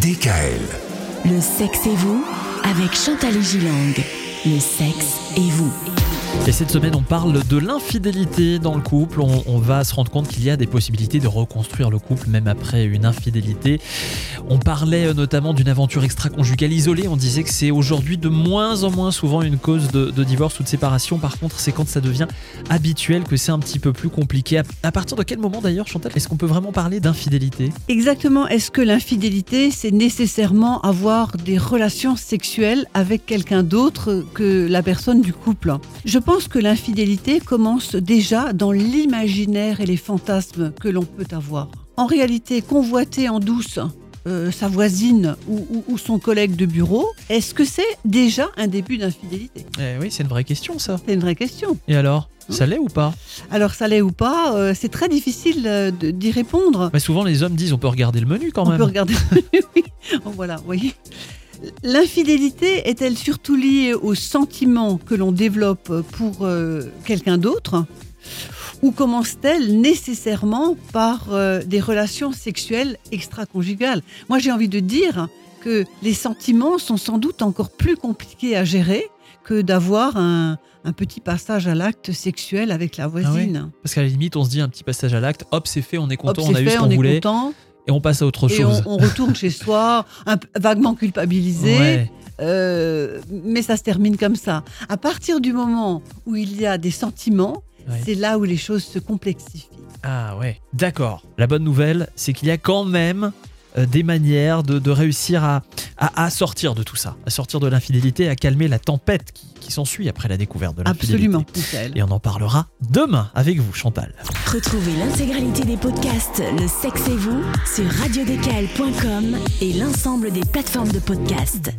DKL. Le sexe et vous avec Chantal Gilang. Le sexe et vous. Et cette semaine, on parle de l'infidélité dans le couple. On, va se rendre compte qu'il y a des possibilités de reconstruire le couple même après une infidélité. On parlait euh, notamment d'une aventure extra-conjugale isolée. On disait que c'est aujourd'hui de moins en moins souvent une cause de, de divorce ou de séparation. Par contre, c'est quand ça devient habituel que c'est un petit peu plus compliqué. À, à partir de quel moment d'ailleurs, Chantal, est-ce qu'on peut vraiment parler d'infidélité? Exactement. Est-ce que l'infidélité, c'est nécessairement avoir des relations sexuelles avec quelqu'un d'autre que la personne du couple? Je pense que l'infidélité commence déjà dans l'imaginaire et les fantasmes que l'on peut avoir. En réalité, convoiter en douce euh, sa voisine ou, ou- ou son collègue de bureau, est-ce que c'est déjà un début d'infidélité? Eh Oui, c'est une vraie question ça. C'est une vraie question. Et alors? Ça l'est ou pas? Alors ça l'est ou pas, euh, c'est très difficile euh, d'y répondre. Mais Souvent, les hommes disent on peut regarder le menu quand On même. peut regarder. oui. Oh, voilà, vous voyez. L'infidélité est-elle surtout liée aux sentiments que l'on développe pour euh, quelqu'un d'autre? Ou commence-t-elle nécessairement par euh, des relations sexuelles extra-conjugales? Moi, j'ai envie de dire que les sentiments sont sans doute encore plus compliqués à gérer que d'avoir un, un petit passage à l'acte sexuel avec la voisine. Parce qu'à la limite, on se dit un petit passage à l'acte, hop, c'est fait, on est Hop, content, on a eu fait, ce on qu'on voulait, content. Et on passe à autre Et chose. on retourne chez soi, un vaguement culpabilisé, Ouais. euh, mais ça se termine comme ça. À partir du moment où il y a des sentiments, Ouais. c'est là où les choses se complexifient. Ah ouais, d'accord. La bonne nouvelle, c'est qu'il y a quand même des manières de, de réussir à, à, à sortir de tout ça, à sortir de l'infidélité, à calmer la tempête qui, qui s'ensuit après la découverte de l'infidélité. Absolument, Michael. Et on en parlera demain avec vous, Chantal. Retrouvez l'intégralité des podcasts Le sexe et vous sur radiodkl.com et l'ensemble des plateformes de podcasts.